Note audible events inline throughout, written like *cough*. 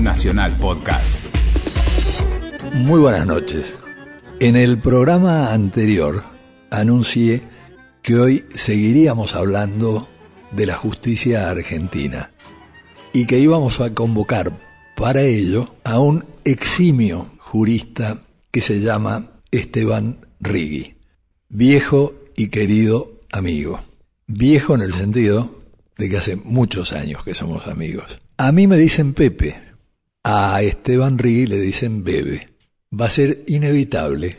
Nacional Podcast. Muy buenas noches. En el programa anterior anuncié que hoy seguiríamos hablando de la justicia argentina y que íbamos a convocar para ello a un eximio jurista que se llama Esteban Rigui, viejo y querido amigo. Viejo en el sentido de que hace muchos años que somos amigos. A mí me dicen Pepe, a Esteban Rigui le dicen Bebe. Va a ser inevitable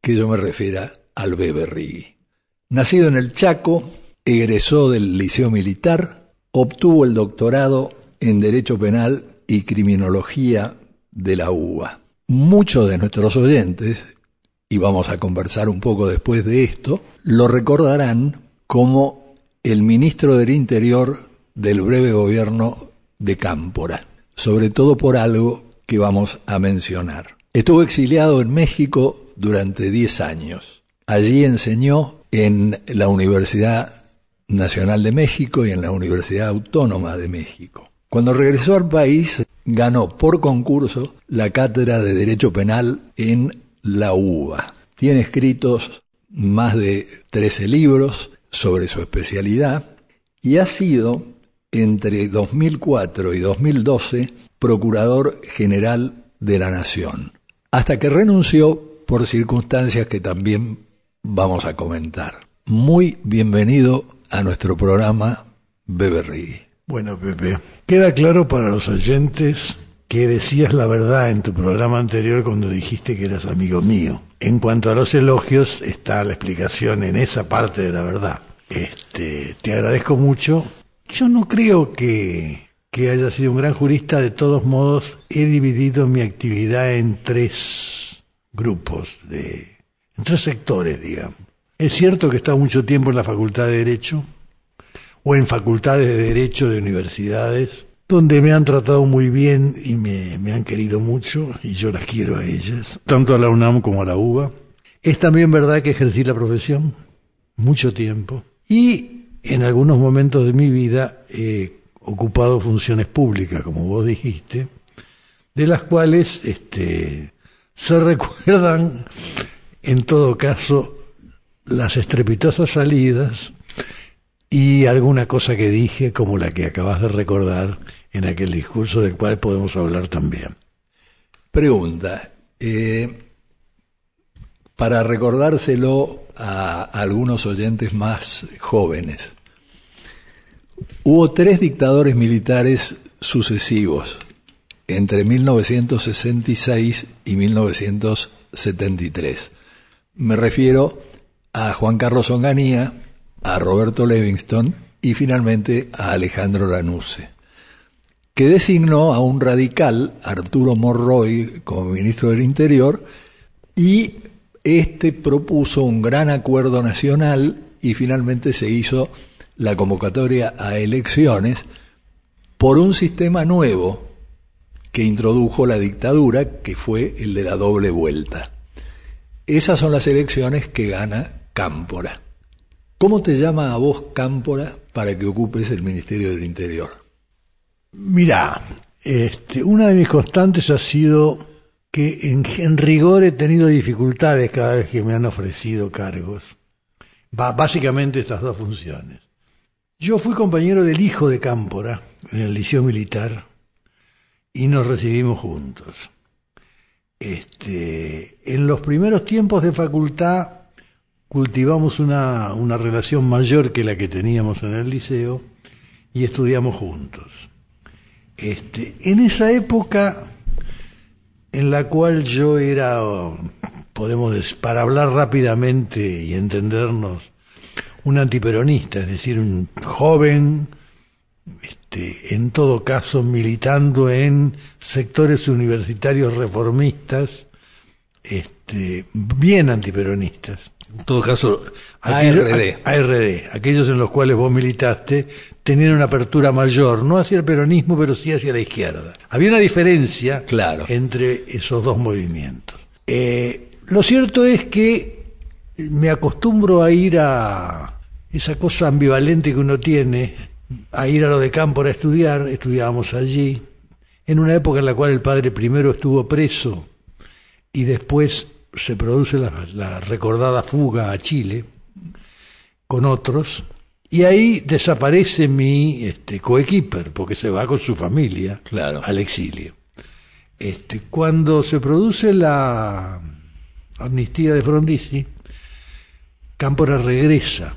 que yo me refiera al Bebe Rigui. Nacido en el Chaco, egresó del Liceo Militar, obtuvo el doctorado en Derecho Penal y Criminología de la UBA. Muchos de nuestros oyentes, y vamos a conversar un poco después de esto, lo recordarán como el ministro del Interior del breve gobierno de Cámpora, sobre todo por algo que vamos a mencionar. Estuvo exiliado en México durante 10 años. Allí enseñó en la Universidad Nacional de México y en la Universidad Autónoma de México. Cuando regresó al país, ganó por concurso la cátedra de Derecho Penal en la UBA. Tiene escritos más de 13 libros sobre su especialidad y ha sido entre 2004 y 2012 Procurador General de la Nación, hasta que renunció por circunstancias que también vamos a comentar. Muy bienvenido a nuestro programa Bebe Bueno, Pepe, queda claro para los oyentes que decías la verdad en tu programa anterior cuando dijiste que eras amigo mío. En cuanto a los elogios, está la explicación en esa parte de la verdad. Este, te agradezco mucho. Yo no creo que, haya sido un gran jurista, de todos modos he dividido mi actividad en tres grupos, de, en tres sectores, digamos. Es cierto que he estado mucho tiempo en la Facultad de Derecho o en facultades de Derecho de universidades donde me han tratado muy bien y me, me, han querido mucho, y yo las quiero a ellas, tanto a la UNAM como a la UBA. Es también verdad que ejercí la profesión mucho tiempo. Y en algunos momentos de mi vida he ocupado funciones públicas, como vos dijiste, de las cuales este, se *laughs* recuerdan, en todo caso, las estrepitosas salidas y alguna cosa que dije como la que acabas de recordar en aquel discurso del cual podemos hablar también. Pregunta, eh, para recordárselo a algunos oyentes más jóvenes, hubo tres dictadores militares sucesivos entre 1966 y 1973. Me refiero a Juan Carlos Onganía, a Roberto Livingston y finalmente a Alejandro Lanuse, que designó a un radical, Arturo Morroy, como ministro del Interior, y este propuso un gran acuerdo nacional y finalmente se hizo la convocatoria a elecciones por un sistema nuevo que introdujo la dictadura, que fue el de la doble vuelta. Esas son las elecciones que gana Cámpora. ¿Cómo te llama a vos Cámpora para que ocupes el Ministerio del Interior? Mira, este, una de mis constantes ha sido que en, rigor he tenido dificultades cada vez que me han ofrecido cargos. básicamente estas dos funciones. Yo fui compañero del hijo de Cámpora en el liceo militar y nos recibimos juntos. Este, en los primeros tiempos de facultad cultivamos una, relación mayor que la que teníamos en el liceo y estudiamos juntos. Este, en esa época en la cual yo era, podemos para hablar rápidamente y entendernos, un antiperonista, es decir, un joven, este, en todo caso militando en sectores universitarios reformistas, este, bien antiperonistas en todo caso, ARD. ARD, aquellos en los cuales vos militaste, tenían una apertura mayor, no hacia el peronismo, pero sí hacia la izquierda. Había una diferencia claro. entre esos dos movimientos. Eh, lo cierto es que me acostumbro a ir a esa cosa ambivalente que uno tiene, a ir a lo de campo a estudiar, estudiábamos allí, en una época en la cual el padre primero estuvo preso y después se produce la, recordada fuga a Chile con otros, y ahí desaparece mi este, coequiper, porque se va con su familia al exilio. Este, cuando se produce la amnistía de Frondizi, Cámpora regresa.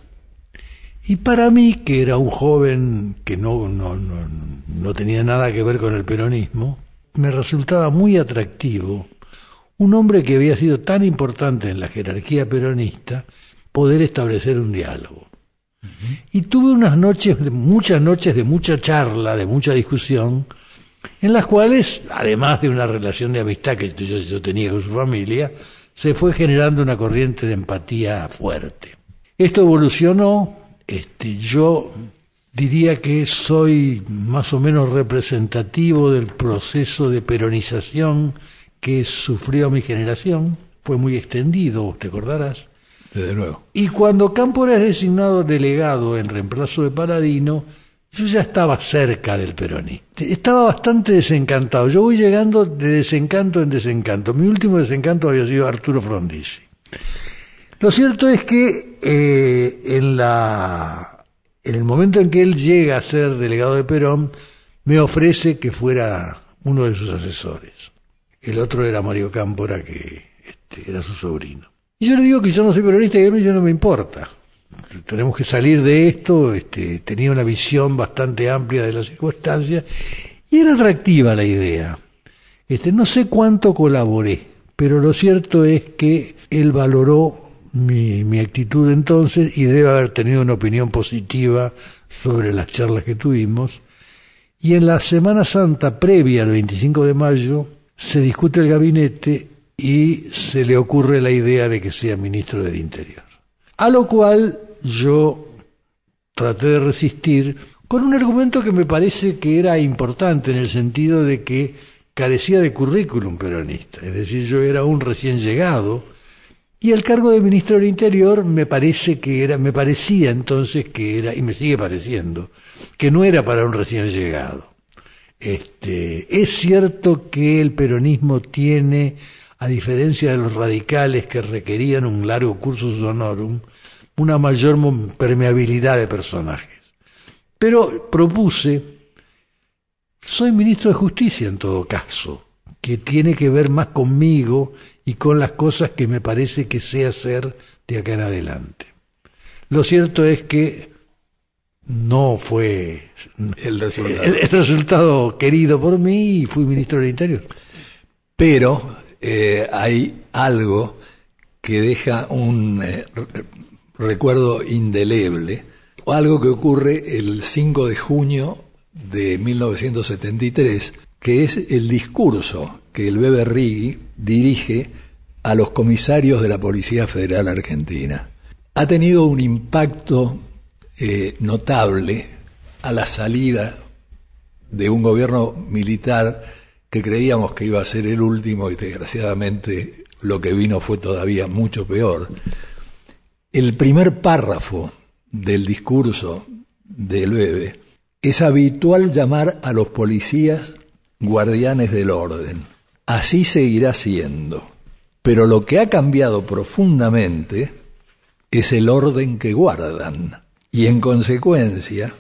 Y para mí, que era un joven que no, no, no, no tenía nada que ver con el peronismo, me resultaba muy atractivo un hombre que había sido tan importante en la jerarquía peronista, poder establecer un diálogo. Y tuve unas noches, muchas noches de mucha charla, de mucha discusión, en las cuales, además de una relación de amistad que yo, tenía con su familia, se fue generando una corriente de empatía fuerte. Esto evolucionó, este, yo diría que soy más o menos representativo del proceso de peronización que sufrió mi generación, fue muy extendido, te acordarás. Desde luego. Y cuando Cámpora es designado delegado en reemplazo de Paradino, yo ya estaba cerca del peronismo. Estaba bastante desencantado. Yo voy llegando de desencanto en desencanto. Mi último desencanto había sido Arturo Frondizi. Lo cierto es que eh, en, el momento en que él llega a ser delegado de Perón, me ofrece que fuera uno de sus asesores. El otro era Mario Cámpora, que este, era su sobrino. Y yo le digo que yo no soy peronista y a mí no me importa. Tenemos que salir de esto. Este, tenía una visión bastante amplia de las circunstancias y era atractiva la idea. Este, no sé cuánto colaboré, pero lo cierto es que él valoró mi, mi actitud entonces y debe haber tenido una opinión positiva sobre las charlas que tuvimos. Y en la Semana Santa previa al 25 de mayo, se discute el gabinete y se le ocurre la idea de que sea ministro del Interior. A lo cual yo traté de resistir con un argumento que me parece que era importante en el sentido de que carecía de currículum peronista, es decir, yo era un recién llegado y el cargo de ministro del Interior me parece que era, me parecía entonces que era, y me sigue pareciendo, que no era para un recién llegado. Este, es cierto que el peronismo tiene, a diferencia de los radicales que requerían un largo cursus honorum, una mayor permeabilidad de personajes. Pero propuse, soy ministro de Justicia en todo caso, que tiene que ver más conmigo y con las cosas que me parece que sé hacer de acá en adelante. Lo cierto es que no fue el resultado. querido por mí y fui ministro del Interior. Pero eh, hay algo que deja un eh, recuerdo indeleble, algo que ocurre el 5 de junio de 1973, que es el discurso que el Bebe Rigui dirige a los comisarios de la Policía Federal Argentina. Ha tenido un impacto eh, notable a la salida de un gobierno militar que creíamos que iba a ser el último y desgraciadamente lo que vino fue todavía mucho peor. El primer párrafo del discurso del bebé es habitual llamar a los policías guardianes del orden. Así seguirá siendo. Pero lo que ha cambiado profundamente es el orden que guardan y en consecuencia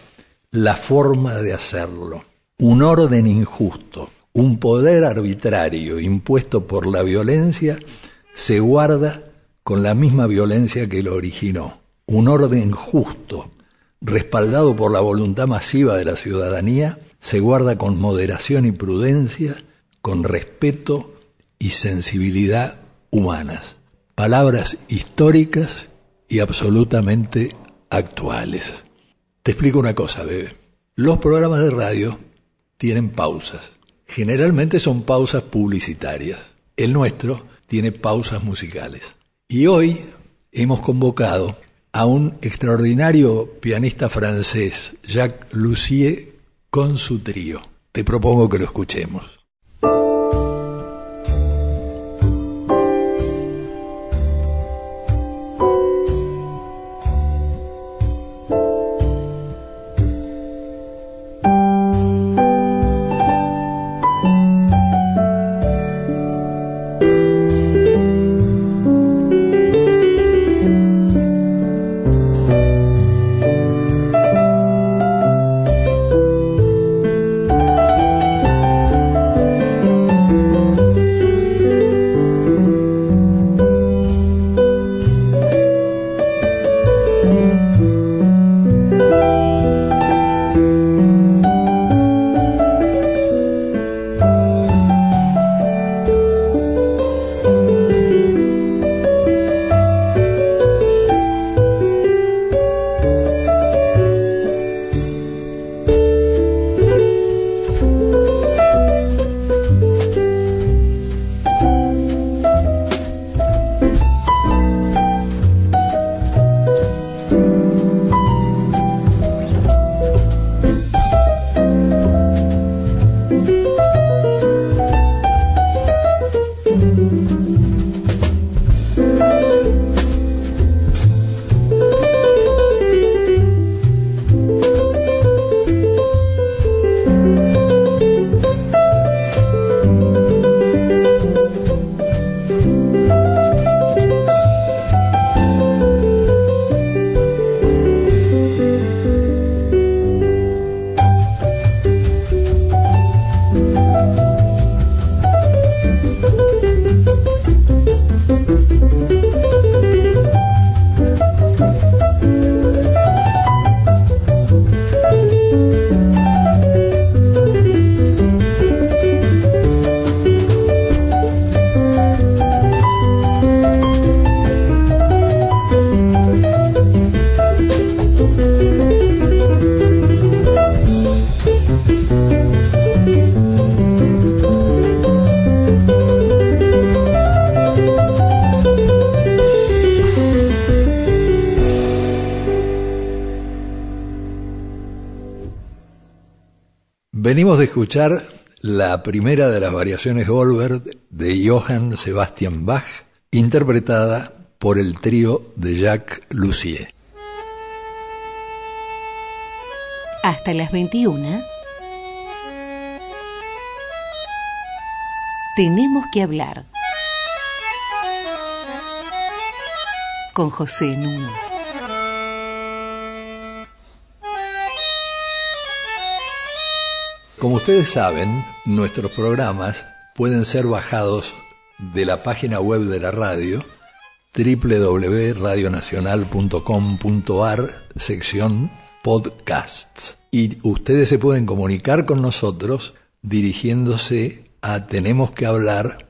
la forma de hacerlo. Un orden injusto, un poder arbitrario impuesto por la violencia se guarda con la misma violencia que lo originó. Un orden justo, respaldado por la voluntad masiva de la ciudadanía, se guarda con moderación y prudencia, con respeto y sensibilidad humanas. Palabras históricas y absolutamente actuales. Te explico una cosa, bebé. Los programas de radio tienen pausas. Generalmente son pausas publicitarias. El nuestro tiene pausas musicales. Y hoy hemos convocado a un extraordinario pianista francés, Jacques Lussier, con su trío. Te propongo que lo escuchemos. Venimos de escuchar la primera de las variaciones Goldberg de Johann Sebastian Bach, interpretada por el trío de Jacques Lussier. Hasta las 21. Tenemos que hablar. Con José Núñez. Como ustedes saben, nuestros programas pueden ser bajados de la página web de la radio www.radionacional.com.ar sección podcasts y ustedes se pueden comunicar con nosotros dirigiéndose a tenemos que hablar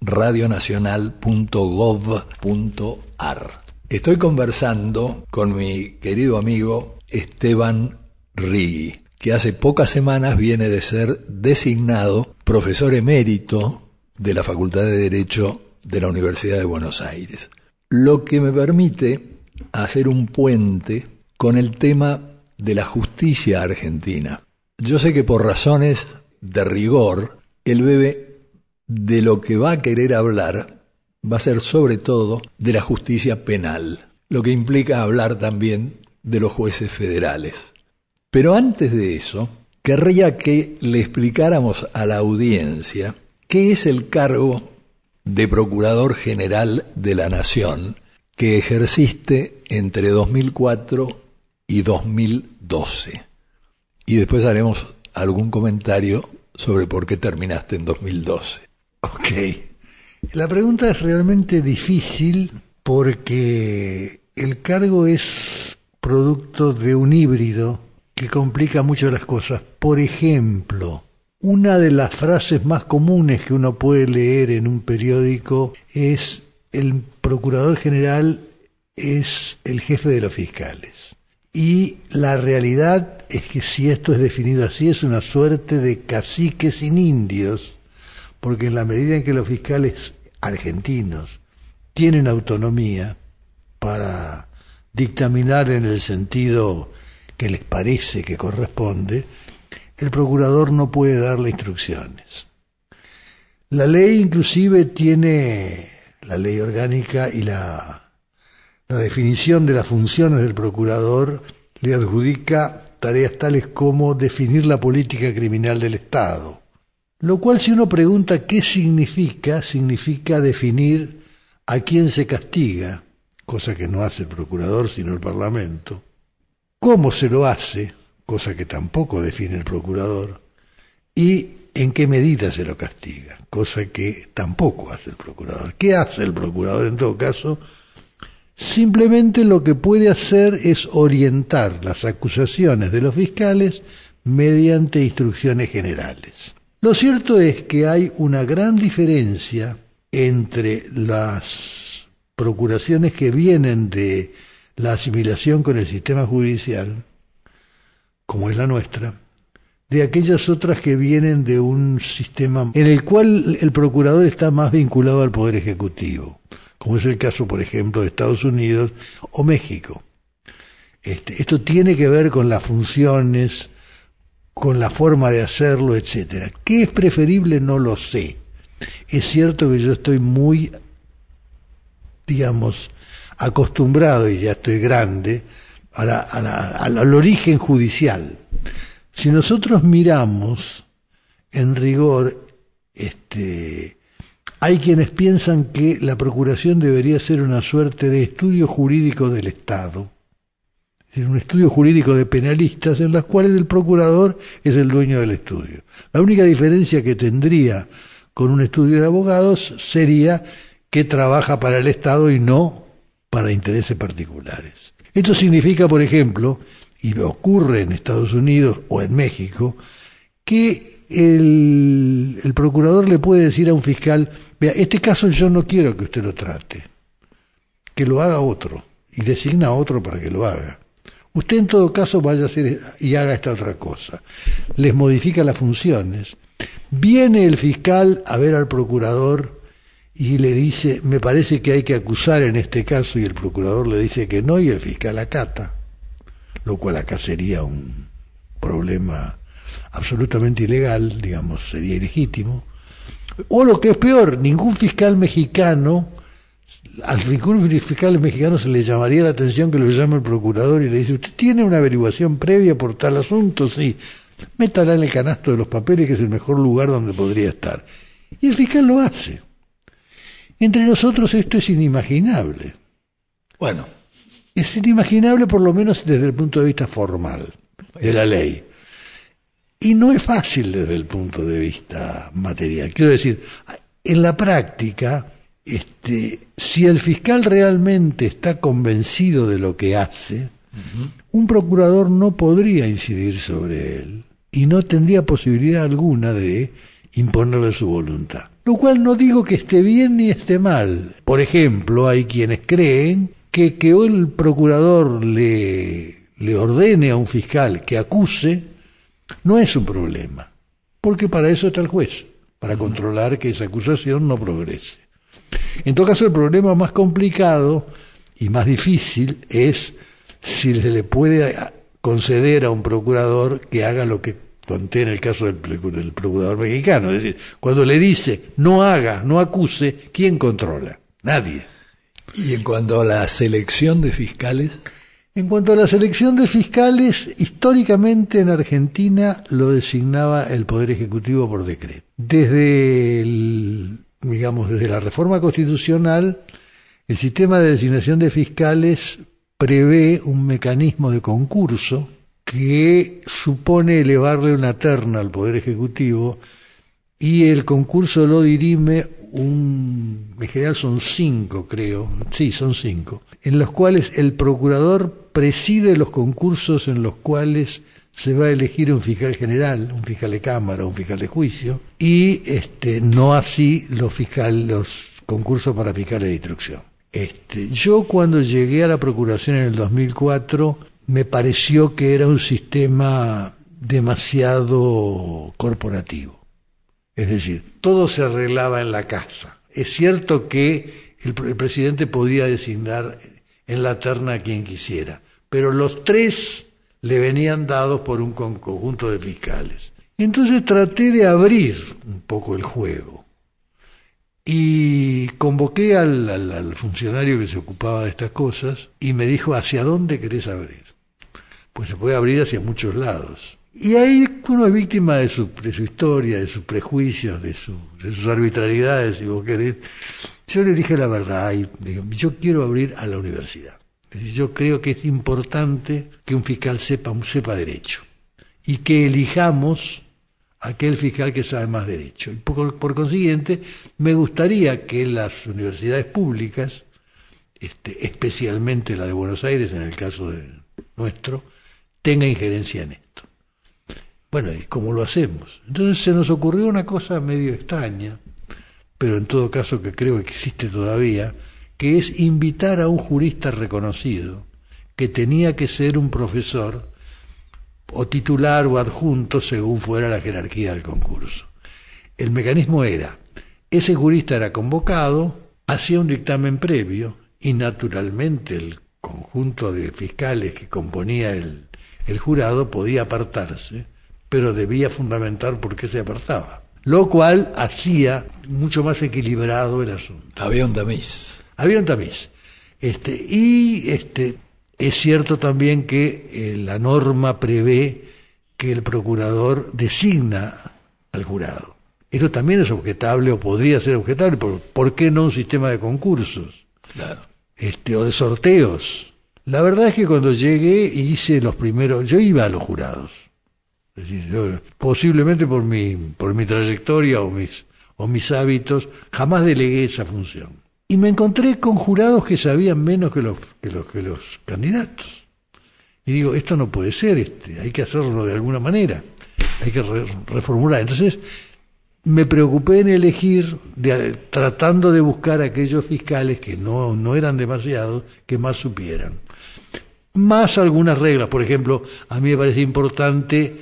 radionacional.gov.ar. Estoy conversando con mi querido amigo Esteban Rigui que hace pocas semanas viene de ser designado profesor emérito de la Facultad de Derecho de la Universidad de Buenos Aires. Lo que me permite hacer un puente con el tema de la justicia argentina. Yo sé que por razones de rigor, el bebé de lo que va a querer hablar va a ser sobre todo de la justicia penal, lo que implica hablar también de los jueces federales. Pero antes de eso, querría que le explicáramos a la audiencia qué es el cargo de Procurador General de la Nación que ejerciste entre 2004 y 2012. Y después haremos algún comentario sobre por qué terminaste en 2012. Ok. La pregunta es realmente difícil porque el cargo es producto de un híbrido que complica mucho las cosas. Por ejemplo, una de las frases más comunes que uno puede leer en un periódico es el procurador general es el jefe de los fiscales. Y la realidad es que si esto es definido así es una suerte de caciques sin indios, porque en la medida en que los fiscales argentinos tienen autonomía para dictaminar en el sentido que les parece que corresponde, el procurador no puede darle instrucciones. La ley inclusive tiene, la ley orgánica y la, la definición de las funciones del procurador le adjudica tareas tales como definir la política criminal del Estado. Lo cual si uno pregunta qué significa, significa definir a quién se castiga, cosa que no hace el procurador sino el Parlamento, cómo se lo hace, cosa que tampoco define el procurador, y en qué medida se lo castiga, cosa que tampoco hace el procurador. ¿Qué hace el procurador en todo caso? Simplemente lo que puede hacer es orientar las acusaciones de los fiscales mediante instrucciones generales. Lo cierto es que hay una gran diferencia entre las procuraciones que vienen de la asimilación con el sistema judicial, como es la nuestra, de aquellas otras que vienen de un sistema en el cual el procurador está más vinculado al Poder Ejecutivo, como es el caso, por ejemplo, de Estados Unidos o México. Este, esto tiene que ver con las funciones, con la forma de hacerlo, etcétera. ¿Qué es preferible? No lo sé. Es cierto que yo estoy muy, digamos, acostumbrado, y ya estoy grande, al origen judicial. Si nosotros miramos en rigor, este, hay quienes piensan que la procuración debería ser una suerte de estudio jurídico del Estado, es un estudio jurídico de penalistas en las cuales el procurador es el dueño del estudio. La única diferencia que tendría con un estudio de abogados sería que trabaja para el Estado y no para intereses particulares. Esto significa, por ejemplo, y ocurre en Estados Unidos o en México, que el, el, procurador le puede decir a un fiscal, vea, este caso yo no quiero que usted lo trate, que lo haga otro, y designa a otro para que lo haga. Usted en todo caso vaya a hacer y haga esta otra cosa. Les modifica las funciones. Viene el fiscal a ver al procurador y le dice, me parece que hay que acusar en este caso, y el procurador le dice que no, y el fiscal acata, lo cual acá sería un problema absolutamente ilegal, digamos, sería ilegítimo. O lo que es peor, ningún fiscal mexicano, al ningún fiscal mexicano se le llamaría la atención que lo llame el procurador y le dice, ¿usted tiene una averiguación previa por tal asunto? Sí, métala en el canasto de los papeles, que es el mejor lugar donde podría estar. Y el fiscal lo hace. Entre nosotros esto es inimaginable. Bueno. Es inimaginable por lo menos desde el punto de vista formal de la ley. Y no es fácil desde el punto de vista material. Quiero decir, en la práctica, este, si el fiscal realmente está convencido de lo que hace, un procurador no podría incidir sobre él y no tendría posibilidad alguna de imponerle su voluntad. Lo cual no digo que esté bien ni esté mal. Por ejemplo, hay quienes creen que que el procurador le, le ordene a un fiscal que acuse no es un problema, porque para eso está el juez, para controlar que esa acusación no progrese. En todo caso, el problema más complicado y más difícil es si se le puede conceder a un procurador que haga lo que conté en el caso del, del, procurador mexicano. Es decir, cuando le dice no haga, no acuse, ¿quién controla? Nadie. Y en cuanto a la selección de fiscales. En cuanto a la selección de fiscales, históricamente en Argentina lo designaba el Poder Ejecutivo por decreto. Desde digamos, desde la reforma constitucional, el sistema de designación de fiscales prevé un mecanismo de concurso que supone elevarle una terna al Poder Ejecutivo y el concurso lo dirime un, en general son cinco creo, sí, son cinco, en los cuales el procurador preside los concursos en los cuales se va a elegir un fiscal general, un fiscal de cámara, un fiscal de juicio, y este, no así los, los concursos para fiscales de instrucción. Este, yo cuando llegué a la Procuración en el 2004 me pareció que era un sistema demasiado corporativo. Es decir, todo se arreglaba en la casa. Es cierto que el, presidente podía designar en la terna a quien quisiera, pero los tres le venían dados por un conjunto de fiscales. Entonces traté de abrir un poco el juego y convoqué al, funcionario que se ocupaba de estas cosas y me dijo, ¿hacia dónde querés abrir? Pues se puede abrir hacia muchos lados. Y ahí uno es víctima de su, de su historia, de sus prejuicios, de, de sus arbitrariedades, si vos querés. Yo le dije la verdad y digo, yo quiero abrir a la universidad. Yo creo que es importante que un fiscal sepa, sepa derecho y que elijamos aquel fiscal que sabe más derecho. Y por, por consiguiente, me gustaría que las universidades públicas, este, especialmente la de Buenos Aires, en el caso de nuestro, tenga injerencia en esto. Bueno, ¿y cómo lo hacemos? Entonces se nos ocurrió una cosa medio extraña, pero en todo caso que creo que existe todavía, que es invitar a un jurista reconocido, que tenía que ser un profesor, o titular o adjunto, según fuera la jerarquía del concurso. El mecanismo era, ese jurista era convocado, hacía un dictamen previo, y naturalmente el conjunto de fiscales que componía el, el jurado podía apartarse pero debía fundamentar por qué se apartaba. Lo cual hacía mucho más equilibrado el asunto. Había un tamiz. Había un tamiz. Este, y este, es cierto también que eh, la norma prevé que el procurador designa al jurado. Esto también es objetable o podría ser objetable. ¿Por, ¿por qué no un sistema de concursos? Claro. Este, o de sorteos. La verdad es que cuando llegué hice los primeros, yo iba a los jurados posiblemente por mi, por mi trayectoria o mis, o mis hábitos, jamás delegué esa función. Y me encontré con jurados que sabían menos que los, que los, que los candidatos. Y digo, esto no puede ser, este, hay que hacerlo de alguna manera, hay que reformular. Entonces, me preocupé en elegir, de, tratando de buscar aquellos fiscales que no, no eran demasiados, que más supieran. Más algunas reglas, por ejemplo, a mí me parece importante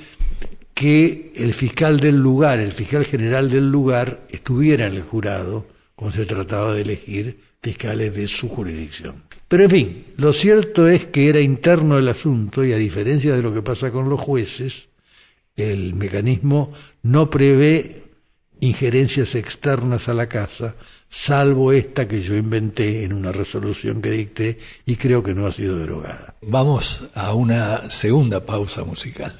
que el fiscal del lugar, el fiscal general del lugar, estuviera en el jurado cuando se trataba de elegir fiscales de su jurisdicción. Pero en fin, lo cierto es que era interno el asunto y a diferencia de lo que pasa con los jueces, el mecanismo no prevé injerencias externas a la casa, salvo esta que yo inventé en una resolución que dicté y creo que no ha sido derogada. Vamos a una segunda pausa musical.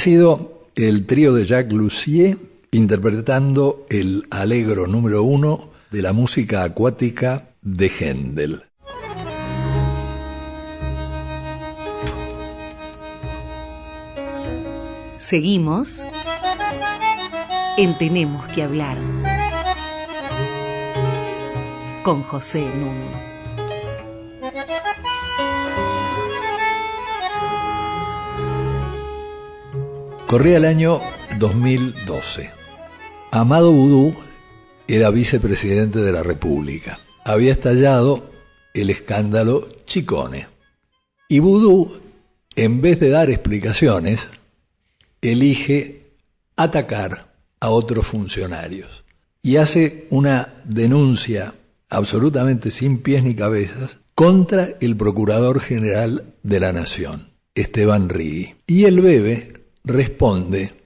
Sido el trío de Jacques Lussier interpretando el alegro número uno de la música acuática de Händel. Seguimos en Tenemos que hablar con José Nuno. Corría el año 2012. Amado Vudú era vicepresidente de la República. Había estallado el escándalo Chicone. Y Vudú, en vez de dar explicaciones, elige atacar a otros funcionarios y hace una denuncia absolutamente sin pies ni cabezas contra el Procurador General de la Nación, Esteban Rigui. Y el bebe responde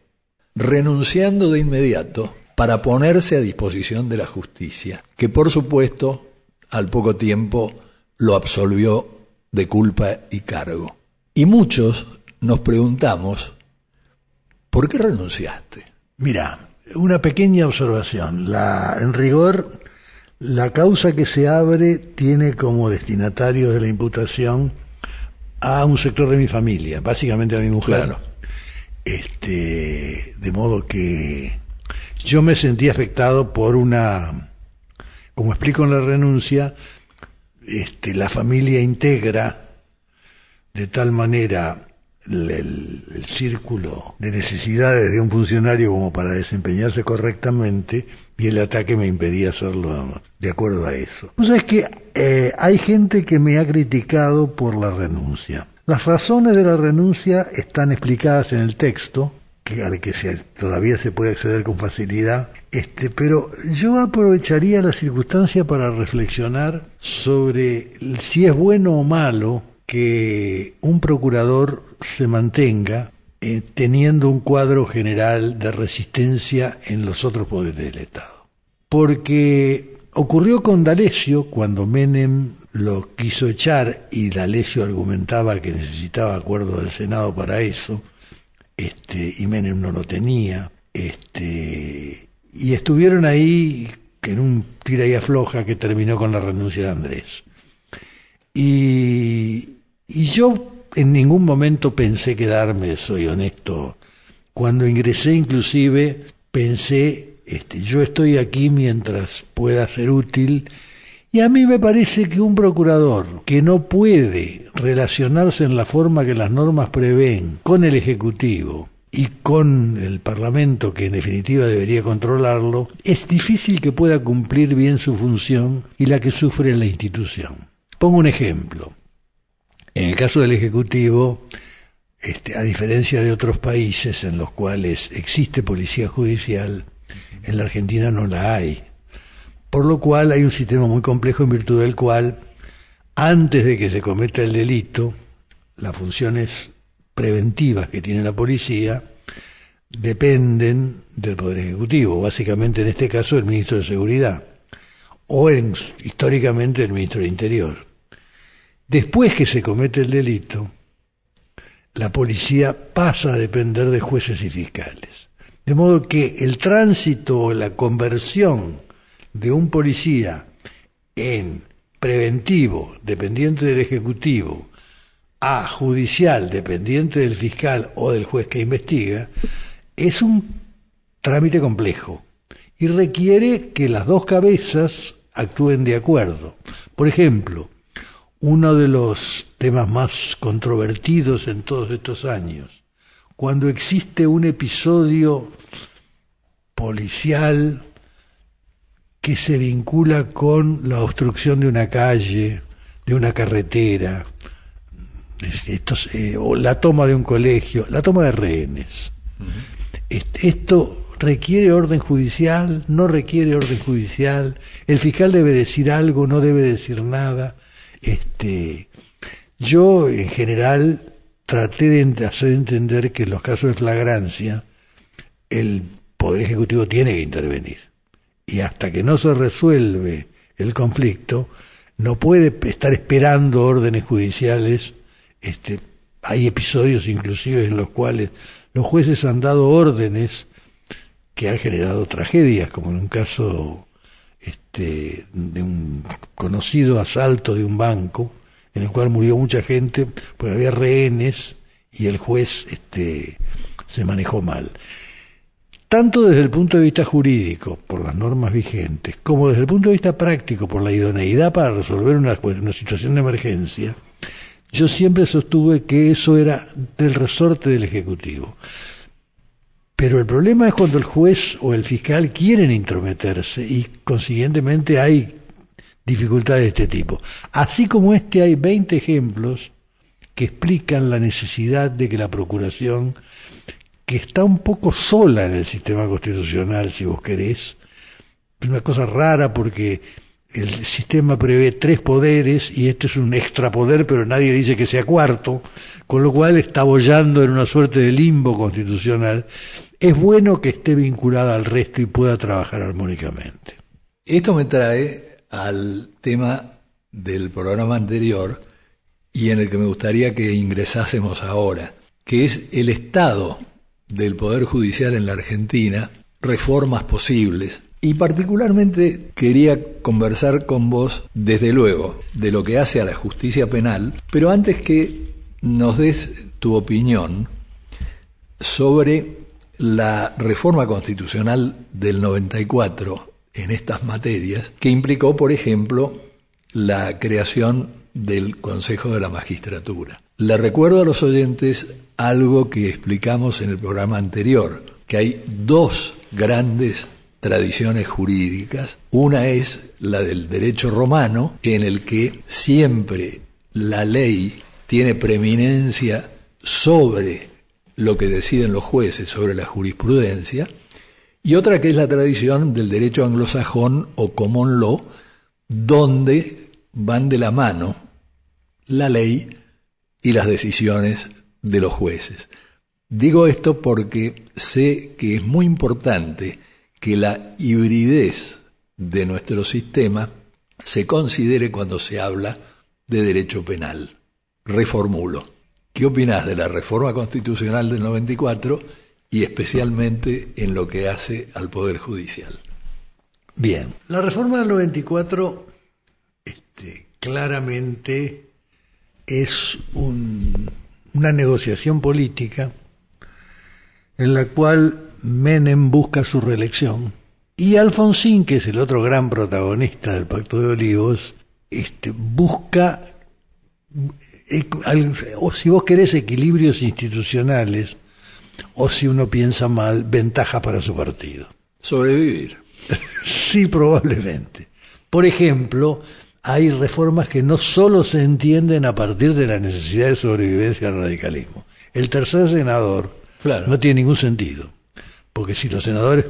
renunciando de inmediato para ponerse a disposición de la justicia, que por supuesto al poco tiempo lo absolvió de culpa y cargo. Y muchos nos preguntamos, ¿por qué renunciaste? Mira, una pequeña observación. La, en rigor, la causa que se abre tiene como destinatario de la imputación a un sector de mi familia, básicamente a mi mujer. Claro. Este, de modo que yo me sentí afectado por una, como explico en la renuncia, este, la familia integra de tal manera el, círculo de necesidades de un funcionario como para desempeñarse correctamente y el ataque me impedía hacerlo de acuerdo a eso. Pues es que eh, hay gente que me ha criticado por la renuncia. Las razones de la renuncia están explicadas en el texto que, al que se, todavía se puede acceder con facilidad. Este, pero yo aprovecharía la circunstancia para reflexionar sobre si es bueno o malo que un procurador se mantenga eh, teniendo un cuadro general de resistencia en los otros poderes del Estado. Porque ocurrió con D'Alessio cuando Menem lo quiso echar y D'Alessio argumentaba que necesitaba acuerdo del Senado para eso, este, y Menem no lo tenía, este, y estuvieron ahí en un tira y afloja que terminó con la renuncia de Andrés. Y, y yo en ningún momento pensé quedarme, soy honesto. Cuando ingresé inclusive pensé, este, yo estoy aquí mientras pueda ser útil y a mí me parece que un procurador que no puede relacionarse en la forma que las normas prevén con el Ejecutivo y con el Parlamento, que en definitiva debería controlarlo, es difícil que pueda cumplir bien su función y la que sufre la institución. Pongo un ejemplo. En el caso del Ejecutivo, este, a diferencia de otros países en los cuales existe policía judicial, en la Argentina no la hay. Por lo cual hay un sistema muy complejo en virtud del cual, antes de que se cometa el delito, las funciones preventivas que tiene la policía dependen del Poder Ejecutivo, básicamente en este caso el Ministro de Seguridad, o históricamente el Ministro del Interior. Después que se comete el delito, la policía pasa a depender de jueces y fiscales. De modo que el tránsito o la conversión de un policía en preventivo, dependiente del Ejecutivo, a judicial, dependiente del fiscal o del juez que investiga, es un trámite complejo y requiere que las dos cabezas actúen de acuerdo. Por ejemplo, uno de los temas más controvertidos en todos estos años, cuando existe un episodio policial que se vincula con la obstrucción de una calle, de una carretera, eh, o la toma de un colegio, la toma de rehenes. Esto requiere orden judicial, no requiere orden judicial, el fiscal debe decir algo, no debe decir nada. Este, yo en general traté de hacer entender que en los casos de flagrancia el Poder Ejecutivo tiene que intervenir y hasta que no se resuelve el conflicto, no puede estar esperando órdenes judiciales. Este, hay episodios inclusive en los cuales los jueces han dado órdenes que han generado tragedias, como en un caso este, de un conocido asalto de un banco, en el cual murió mucha gente, porque había rehenes y el juez este, se manejó mal tanto desde el punto de vista jurídico, por las normas vigentes, como desde el punto de vista práctico, por la idoneidad para resolver una, situación de emergencia, yo siempre sostuve que eso era del resorte del Ejecutivo. Pero el problema es cuando el juez o el fiscal quieren intrometerse y consiguientemente hay dificultades de este tipo. Así como este hay 20 ejemplos que explican la necesidad de que la Procuración que está un poco sola en el sistema constitucional, si vos querés. Es una cosa rara porque el sistema prevé tres poderes y este es un extrapoder, pero nadie dice que sea cuarto, con lo cual está bollando en una suerte de limbo constitucional. Es bueno que esté vinculada al resto y pueda trabajar armónicamente. Esto me trae al tema del programa anterior y en el que me gustaría que ingresásemos ahora, que es el Estado del Poder Judicial en la Argentina, reformas posibles. Y particularmente quería conversar con vos, desde luego, de lo que hace a la justicia penal, pero antes que nos des tu opinión sobre la reforma constitucional del 94 en estas materias, que implicó, por ejemplo, la creación del Consejo de la Magistratura. Le recuerdo a los oyentes algo que explicamos en el programa anterior, que hay dos grandes tradiciones jurídicas. Una es la del derecho romano, en el que siempre la ley tiene preeminencia sobre lo que deciden los jueces sobre la jurisprudencia, y otra que es la tradición del derecho anglosajón o common law, donde van de la mano la ley y las decisiones de los jueces. Digo esto porque sé que es muy importante que la hibridez de nuestro sistema se considere cuando se habla de derecho penal. Reformulo. ¿Qué opinas de la reforma constitucional del 94 y especialmente en lo que hace al Poder Judicial? Bien, la reforma del 94 este, claramente es una negociación política en la cual Menem busca su reelección y Alfonsín, que es el otro gran protagonista del Pacto de Olivos, este, busca, eh, o si vos querés, equilibrios institucionales, o si uno piensa mal, ventajas para su partido. Sobrevivir. *laughs* sí, probablemente. Por ejemplo, hay reformas que no solo se entienden a partir de la necesidad de sobrevivencia al radicalismo. El tercer senador no tiene ningún sentido, porque si los senadores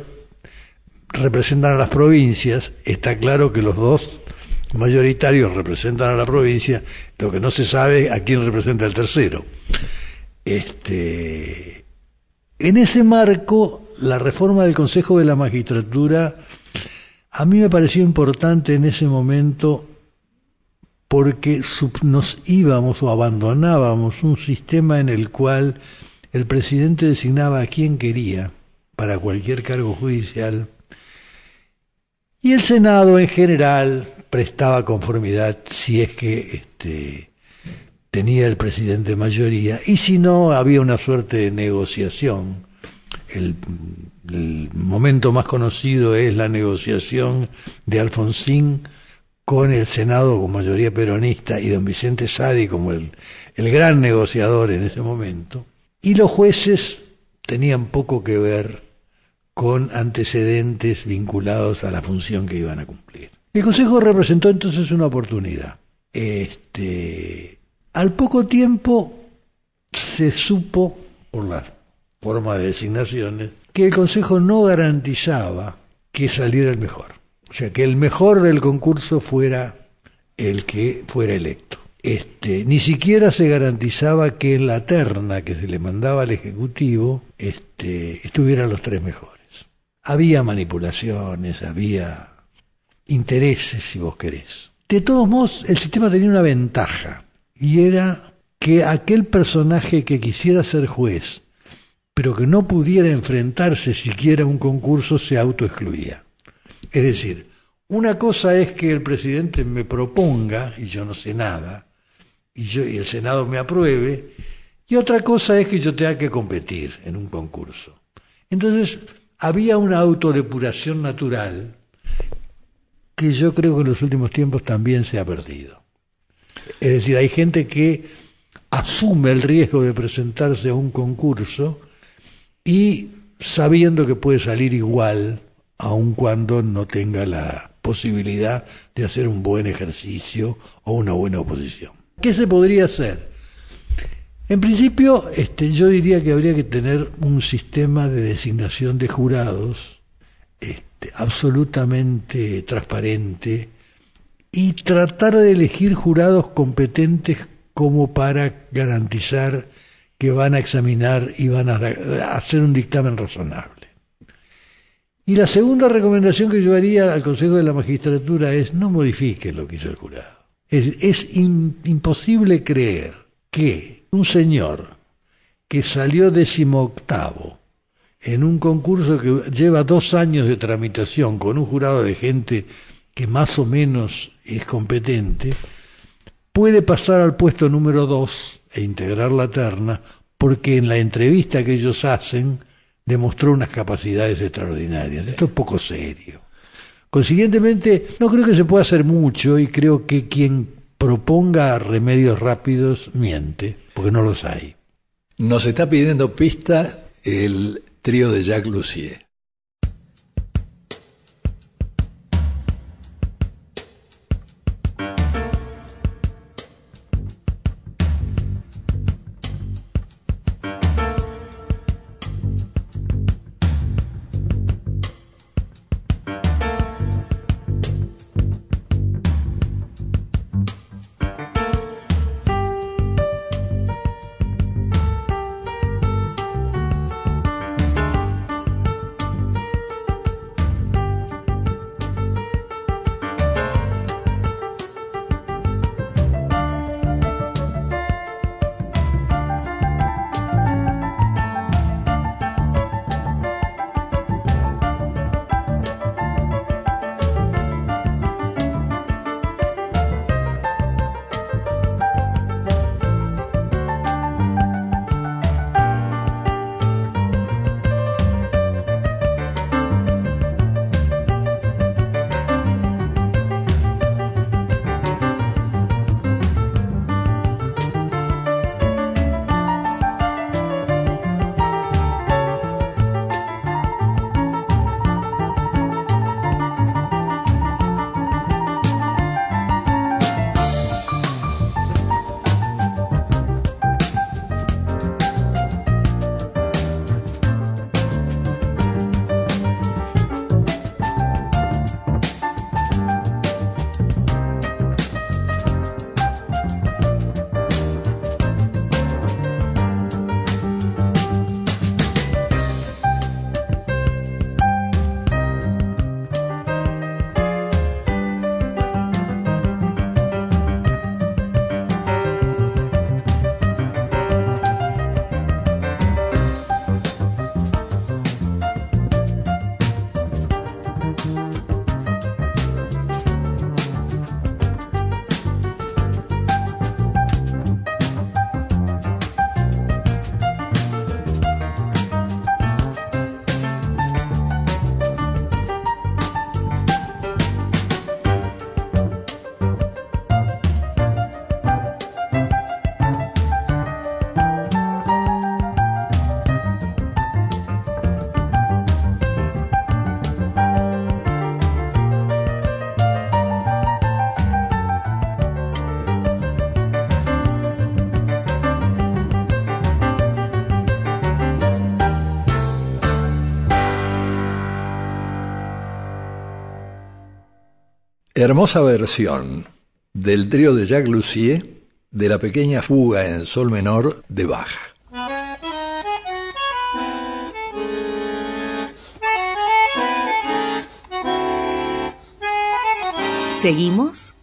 representan a las provincias, está claro que los dos mayoritarios representan a la provincia, lo que no se sabe a quién representa el tercero. Este, en ese marco, la reforma del Consejo de la Magistratura a mí me pareció importante en ese momento porque nos íbamos o abandonábamos un sistema en el cual el presidente designaba a quien quería para cualquier cargo judicial y el Senado en general prestaba conformidad si es que este, tenía el presidente mayoría y si no había una suerte de negociación. El, el momento más conocido es la negociación de Alfonsín con el Senado con mayoría peronista y don Vicente Sadi como el, el gran negociador en ese momento. Y los jueces tenían poco que ver con antecedentes vinculados a la función que iban a cumplir. El Consejo representó entonces una oportunidad. Este, al poco tiempo se supo, por la forma de designaciones, que el Consejo no garantizaba que saliera el mejor. O sea, que el mejor del concurso fuera el que fuera electo. Este, ni siquiera se garantizaba que en la terna que se le mandaba al Ejecutivo este, estuvieran los tres mejores. Había manipulaciones, había intereses, si vos querés. De todos modos, el sistema tenía una ventaja, y era que aquel personaje que quisiera ser juez, pero que no pudiera enfrentarse siquiera a un concurso, se autoexcluía. Es decir, una cosa es que el presidente me proponga, y yo no sé nada, y, yo, y el Senado me apruebe, y otra cosa es que yo tenga que competir en un concurso. Entonces, había una autodepuración natural que yo creo que en los últimos tiempos también se ha perdido. Es decir, hay gente que asume el riesgo de presentarse a un concurso y sabiendo que puede salir igual, aun cuando no tenga la posibilidad de hacer un buen ejercicio o una buena oposición. ¿Qué se podría hacer? En principio, este, yo diría que habría que tener un sistema de designación de jurados este, absolutamente transparente y tratar de elegir jurados competentes como para garantizar que van a examinar y van a hacer un dictamen razonable. Y la segunda recomendación que yo haría al Consejo de la Magistratura es no modifique lo que hizo el jurado. Es, imposible creer que un señor que salió decimoctavo en un concurso que lleva dos años de tramitación con un jurado de gente que más o menos es competente, puede pasar al puesto número dos e integrar la terna porque en la entrevista que ellos hacen demostró unas capacidades extraordinarias. Esto es poco serio. Consiguientemente, no creo que se pueda hacer mucho y creo que quien proponga remedios rápidos miente porque no los hay. Nos está pidiendo pista el trío de Jacques Lussier. Hermosa versión del trío de Jacques Lussier de la pequeña fuga en sol menor de Bach. Seguimos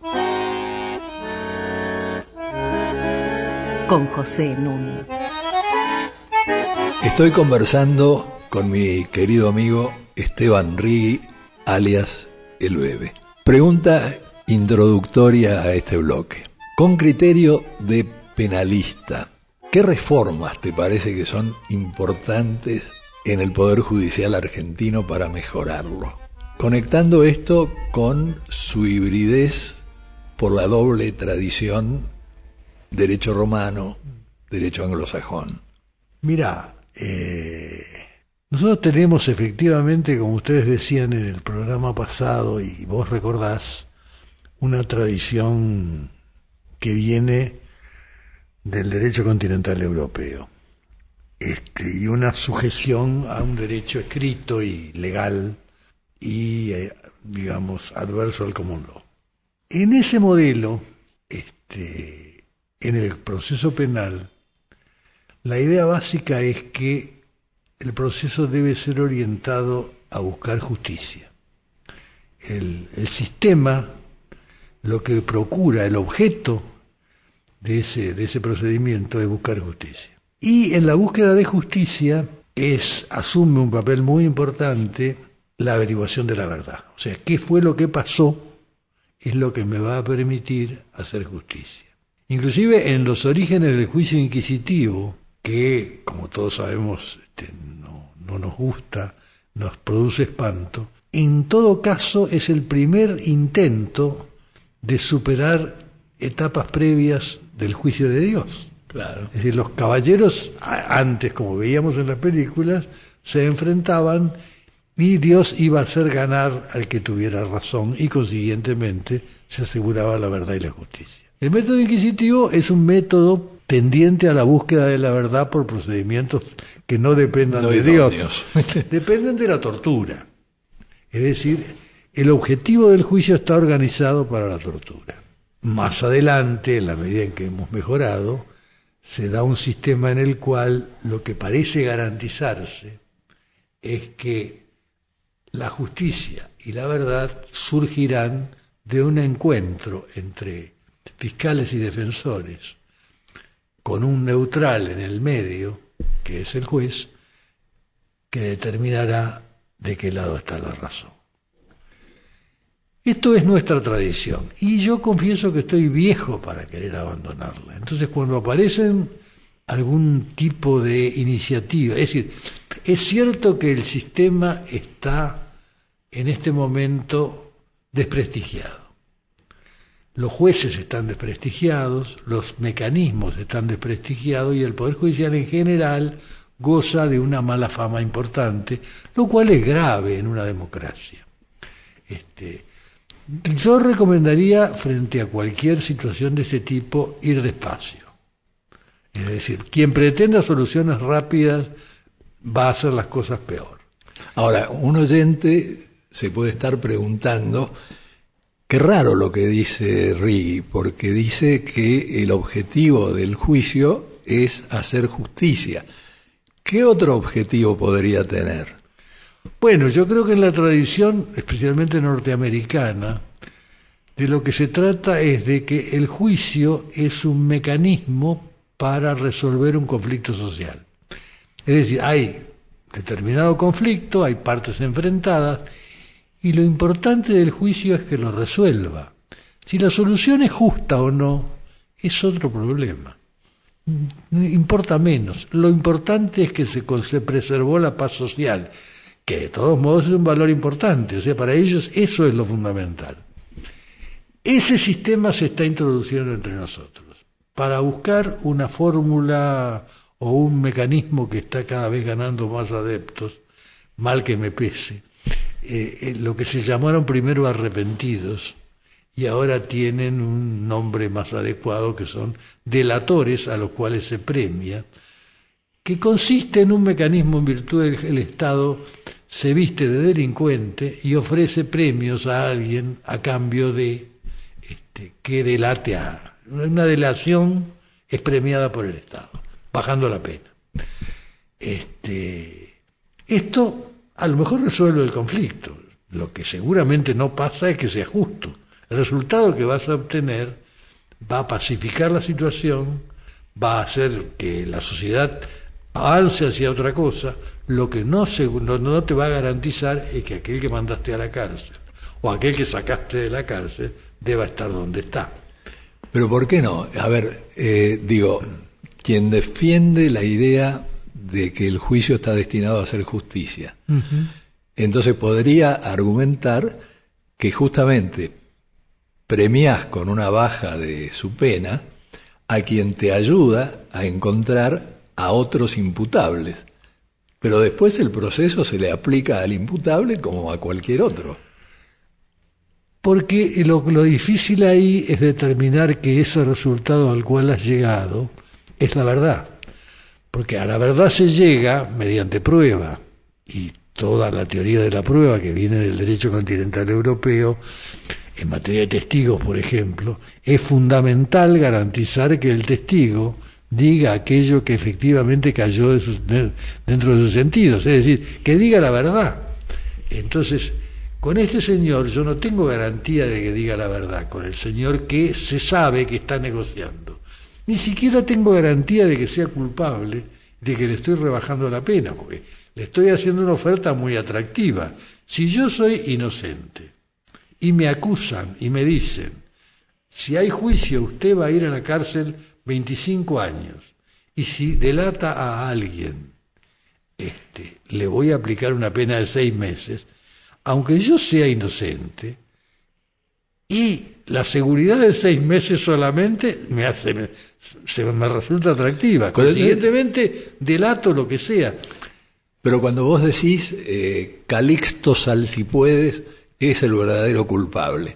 con José Núñez. Estoy conversando con mi querido amigo Esteban Rigui, alias El Bebe. Pregunta introductoria a este bloque. Con criterio de penalista, ¿qué reformas te parece que son importantes en el Poder Judicial argentino para mejorarlo? Conectando esto con su hibridez por la doble tradición derecho romano, derecho anglosajón. Mira, eh, nosotros tenemos efectivamente, como ustedes decían en el programa pasado y vos recordás, una tradición que viene del derecho continental europeo este, y una sujeción a un derecho escrito y legal y, eh, digamos, adverso al común law. En ese modelo, este, en el proceso penal, la idea básica es que el proceso debe ser orientado a buscar justicia. El, sistema lo que procura, el objeto de ese, de ese procedimiento es buscar justicia. Y en la búsqueda de justicia es, asume un papel muy importante la averiguación de la verdad. O sea, qué fue lo que pasó es lo que me va a permitir hacer justicia. Inclusive en los orígenes del juicio inquisitivo, que como todos sabemos no, no nos gusta, nos produce espanto, en todo caso es el primer intento de superar etapas previas del juicio de Dios. Claro. Es decir, los caballeros, antes, como veíamos en las películas, se enfrentaban y Dios iba a hacer ganar al que tuviera razón y consiguientemente se aseguraba la verdad y la justicia. El método inquisitivo es un método tendiente a la búsqueda de la verdad por procedimientos que no dependan de Dios, *laughs* dependen de la tortura. Es decir, el objetivo del juicio está organizado para la tortura. Más adelante, en la medida en que hemos mejorado, se da un sistema en el cual lo que parece garantizarse es que la justicia y la verdad surgirán de un encuentro entre fiscales y defensores, con un neutral en el medio, que es el juez, que determinará de qué lado está la razón. Esto es nuestra tradición y yo confieso que estoy viejo para querer abandonarla. Entonces cuando aparecen algún tipo de iniciativa, es decir, es cierto que el sistema está en este momento desprestigiado. Los jueces están desprestigiados, los mecanismos están desprestigiados y el Poder Judicial en general goza de una mala fama importante, lo cual es grave en una democracia. Este, yo recomendaría, frente a cualquier situación de ese tipo, ir despacio. Es decir, quien pretenda soluciones rápidas va a hacer las cosas peor. Ahora, un oyente se puede estar preguntando, qué raro lo que dice Riggi, porque dice que el objetivo del juicio es hacer justicia. ¿Qué otro objetivo podría tener? Bueno, yo creo que en la tradición, especialmente norteamericana, de lo que se trata es de que el juicio es un mecanismo para resolver un conflicto social. Es decir, hay determinado conflicto, hay partes enfrentadas, y lo importante del juicio es que lo resuelva. Si la solución es justa o no, es otro problema. Importa menos. Lo importante es que se, se preservó la paz social que de todos modos es un valor importante, o sea, para ellos eso es lo fundamental. Ese sistema se está introduciendo entre nosotros para buscar una fórmula o un mecanismo que está cada vez ganando más adeptos, mal que me pese, eh, eh, lo que se llamaron primero arrepentidos y ahora tienen un nombre más adecuado que son delatores a los cuales se premia, que consiste en un mecanismo en virtud del Estado se viste de delincuente y ofrece premios a alguien a cambio de este, que delate a una delación es premiada por el Estado, bajando la pena. Este, esto a lo mejor resuelve el conflicto. Lo que seguramente no pasa es que sea justo. El resultado que vas a obtener va a pacificar la situación, va a hacer que la sociedad avance hacia otra cosa, lo que no, no te va a garantizar es que aquel que mandaste a la cárcel o aquel que sacaste de la cárcel deba estar donde está. Pero ¿por qué no? A ver, eh, digo, quien defiende la idea de que el juicio está destinado a hacer justicia, entonces podría argumentar que justamente premias con una baja de su pena a quien te ayuda a encontrar a otros imputables. Pero después el proceso se le aplica al imputable como a cualquier otro. Porque lo, lo, difícil ahí es determinar que ese resultado al cual has llegado es la verdad. Porque a la verdad se llega mediante prueba. Y toda la teoría de la prueba que viene del derecho continental europeo, en materia de testigos, por ejemplo, es fundamental garantizar que el testigo diga aquello que efectivamente cayó dentro de sus sentidos, es decir, que diga la verdad. Entonces, con este señor yo no tengo garantía de que diga la verdad, con el señor que se sabe que está negociando. Ni siquiera tengo garantía de que sea culpable, de que le estoy rebajando la pena, porque le estoy haciendo una oferta muy atractiva. Si yo soy inocente y me acusan y me dicen, si hay juicio usted va a ir a la cárcel 25 años, y si delata a alguien, este, le voy a aplicar una pena de seis meses, aunque yo sea inocente, y la seguridad de seis meses solamente me hace, me, se me resulta atractiva. Consiguientemente, delato lo que sea. Pero cuando vos decís eh, Calixto Sal si puedes, es el verdadero culpable.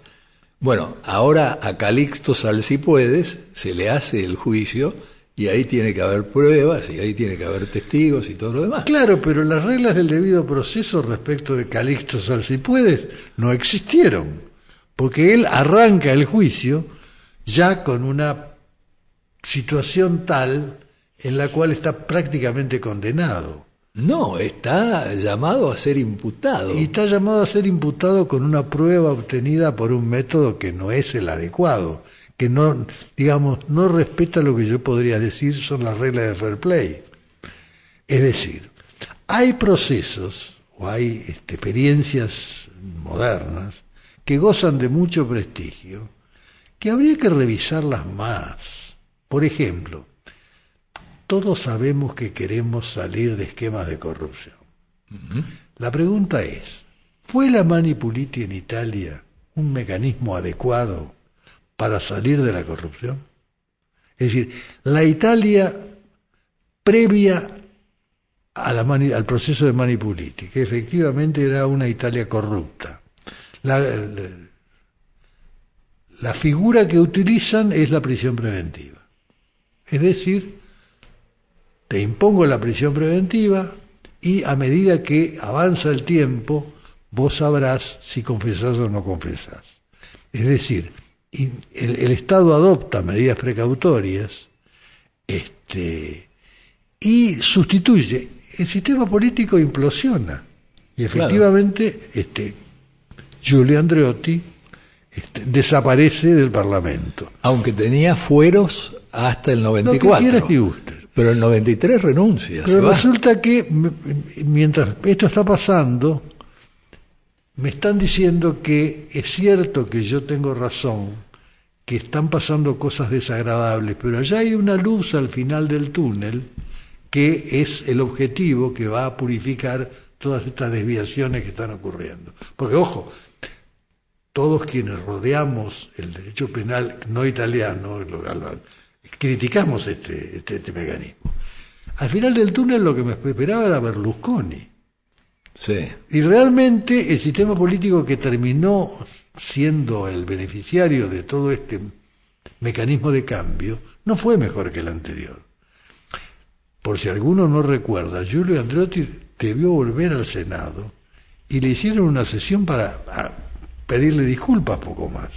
Bueno, ahora a Calixto Salsipuedes se le hace el juicio y ahí tiene que haber pruebas y ahí tiene que haber testigos y todo lo demás. Claro, pero las reglas del debido proceso respecto de Calixto Salsipuedes no existieron, porque él arranca el juicio ya con una situación tal en la cual está prácticamente condenado. No, está llamado a ser imputado. Y está llamado a ser imputado con una prueba obtenida por un método que no es el adecuado, que no, digamos, no respeta lo que yo podría decir son las reglas de fair play. Es decir, hay procesos o hay este, experiencias modernas que gozan de mucho prestigio, que habría que revisarlas más. Por ejemplo, todos sabemos que queremos salir de esquemas de corrupción. La pregunta es, ¿fue la manipuliti en Italia un mecanismo adecuado para salir de la corrupción? Es decir, la Italia previa al proceso de manipuliti, que efectivamente era una Italia corrupta. La, la figura que utilizan es la prisión preventiva. Es decir, te impongo la prisión preventiva y a medida que avanza el tiempo, vos sabrás si confesás o no confesás. Es decir, el, Estado adopta medidas precautorias este, y sustituye. El sistema político implosiona. Y efectivamente, este, Giulio Andreotti este, desaparece del Parlamento. Aunque tenía fueros hasta el 94. Lo que usted. Pero el 93 renuncia. Pero resulta que mientras esto está pasando, me están diciendo que es cierto que yo tengo razón, que están pasando cosas desagradables, pero allá hay una luz al final del túnel que es el objetivo que va a purificar todas estas desviaciones que están ocurriendo. Porque, ojo, todos quienes rodeamos el derecho penal no italiano, criticamos este, este, este, mecanismo. Al final del túnel lo que me esperaba era Berlusconi. Sí. Y realmente el sistema político que terminó siendo el beneficiario de todo este mecanismo de cambio no fue mejor que el anterior. Por si alguno no recuerda, Giulio Andreotti debió volver al Senado y le hicieron una sesión para pedirle disculpas poco más.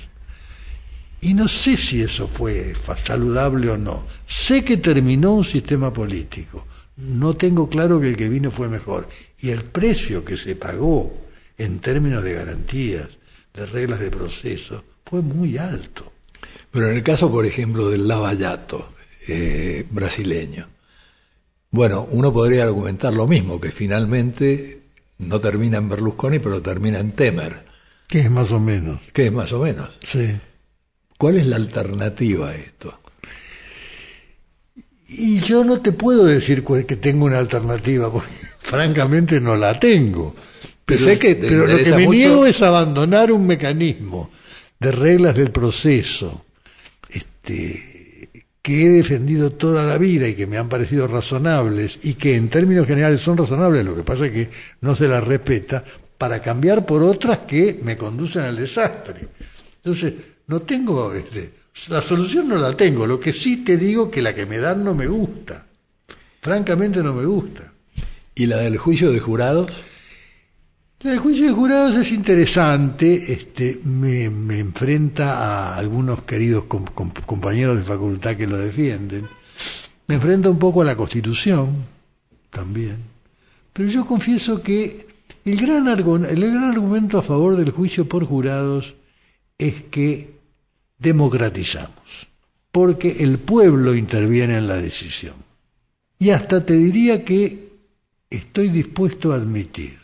Y no sé si eso fue saludable o no. Sé que terminó un sistema político. No tengo claro que el que vino fue mejor. Y el precio que se pagó en términos de garantías, de reglas de proceso, fue muy alto. Pero en el caso, por ejemplo, del Lavallato eh, brasileño, bueno, uno podría argumentar lo mismo, que finalmente no termina en Berlusconi, pero termina en Temer. Que es más o menos. Que es más o menos. Sí. ¿Cuál es la alternativa a esto? Y yo no te puedo decir que tengo una alternativa, porque *laughs* francamente no la tengo. Pero, sé que pero lo que me niego es abandonar un mecanismo de reglas del proceso este, que he defendido toda la vida y que me han parecido razonables y que en términos generales son razonables, lo que pasa es que no se las respeta, para cambiar por otras que me conducen al desastre. Entonces, no tengo, este, la solución no la tengo, lo que sí te digo que la que me dan no me gusta, francamente no me gusta. ¿Y la del juicio de jurados? La del juicio de jurados es interesante, este, me, enfrenta a algunos queridos compañeros de facultad que lo defienden, me enfrenta un poco a la Constitución también, pero yo confieso que el gran, el gran argumento a favor del juicio por jurados es que democratizamos, porque el pueblo interviene en la decisión. Y hasta te diría que estoy dispuesto a admitir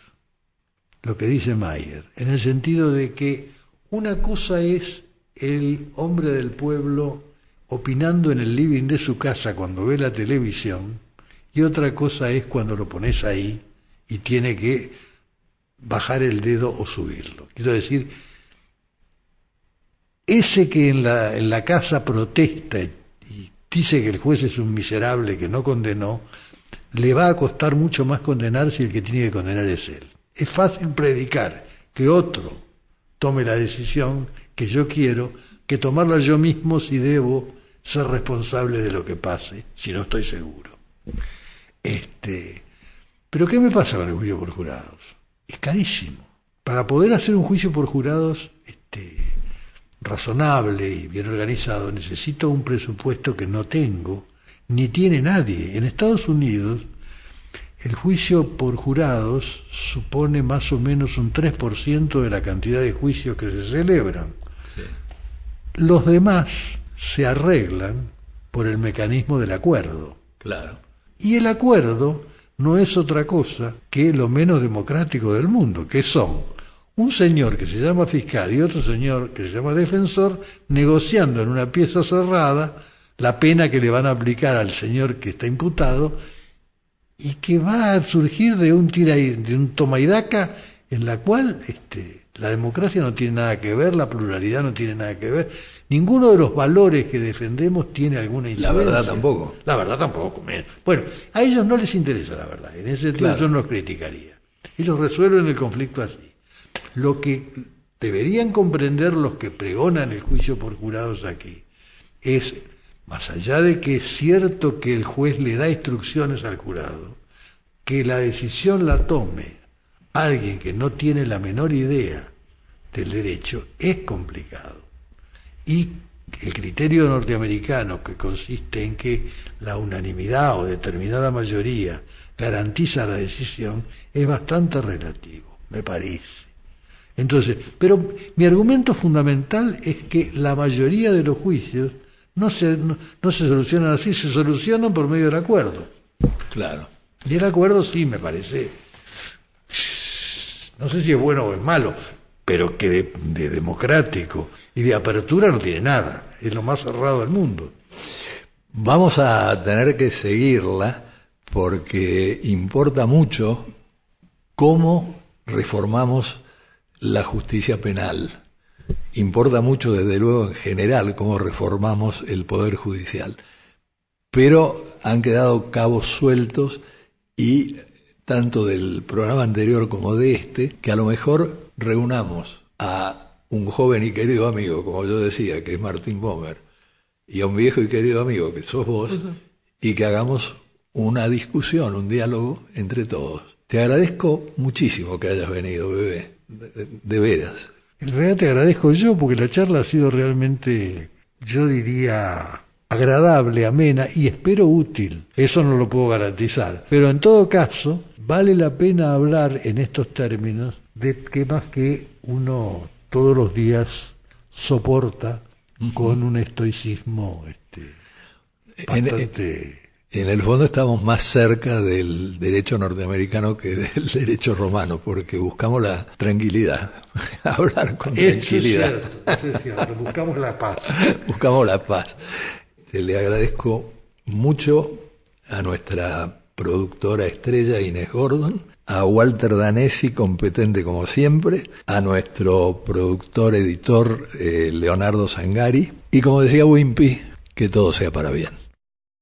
lo que dice Mayer, en el sentido de que una cosa es el hombre del pueblo opinando en el living de su casa cuando ve la televisión, y otra cosa es cuando lo pones ahí y tiene que bajar el dedo o subirlo. Quiero decir, ese que en la, en la casa protesta y dice que el juez es un miserable que no condenó, le va a costar mucho más condenar si el que tiene que condenar es él. Es fácil predicar que otro tome la decisión que yo quiero, que tomarla yo mismo si debo ser responsable de lo que pase, si no estoy seguro. Este, pero ¿qué me pasa con el juicio por jurados? Es carísimo. Para poder hacer un juicio por jurados, este, razonable y bien organizado, necesito un presupuesto que no tengo, ni tiene nadie. En Estados Unidos, el juicio por jurados supone más o menos un 3% de la cantidad de juicios que se celebran. Los demás se arreglan por el mecanismo del acuerdo. Claro. Y el acuerdo no es otra cosa que lo menos democrático del mundo, que son un señor que se llama fiscal y otro señor que se llama defensor negociando en una pieza cerrada la pena que le van a aplicar al señor que está imputado y que va a surgir de un tira de un toma y daca en la cual este, la democracia no tiene nada que ver, la pluralidad no tiene nada que ver, ninguno de los valores que defendemos tiene alguna incidencia. La verdad tampoco. La verdad tampoco. Bueno, a ellos no les interesa la verdad, en ese sentido yo no los criticaría. Ellos resuelven el conflicto así. Lo que deberían comprender los que pregonan el juicio por jurados aquí es, más allá de que es cierto que el juez le da instrucciones al jurado, que la decisión la tome alguien que no tiene la menor idea del derecho es complicado. Y el criterio norteamericano, que consiste en que la unanimidad o determinada mayoría garantiza la decisión, es bastante relativo, me parece. Entonces, pero mi argumento fundamental es que la mayoría de los juicios no se, no, se solucionan así, se solucionan por medio del acuerdo. Claro. Y el acuerdo sí me parece, no sé si es bueno o es malo, pero que de, de, democrático y de apertura no tiene nada, es lo más cerrado del mundo. Vamos a tener que seguirla porque importa mucho cómo reformamos la justicia penal. Importa mucho, desde luego, en general, cómo reformamos el Poder Judicial. Pero han quedado cabos sueltos y tanto del programa anterior como de este, que a lo mejor reunamos a un joven y querido amigo, como yo decía, que es Martín Bomer, y a un viejo y querido amigo, que sos vos, y que hagamos una discusión, un diálogo entre todos. Te agradezco muchísimo que hayas venido, bebé, de, de veras. En realidad te agradezco yo porque la charla ha sido realmente, yo diría, agradable, amena y espero útil. Eso no lo puedo garantizar. Pero en todo caso, vale la pena hablar en estos términos de que más que uno todos los días soporta con un estoicismo este, En- bastante... En el fondo estamos más cerca del derecho norteamericano que del *laughs* derecho romano, porque buscamos la tranquilidad, *laughs* hablar con es tranquilidad, cierto, es cierto. *laughs* Buscamos la paz. buscamos la paz. Le agradezco mucho a nuestra productora estrella Inés Gordon, a Walter Danesi, competente como siempre, a nuestro productor editor eh, Leonardo Sangari, y como decía Wimpy, que todo sea para bien.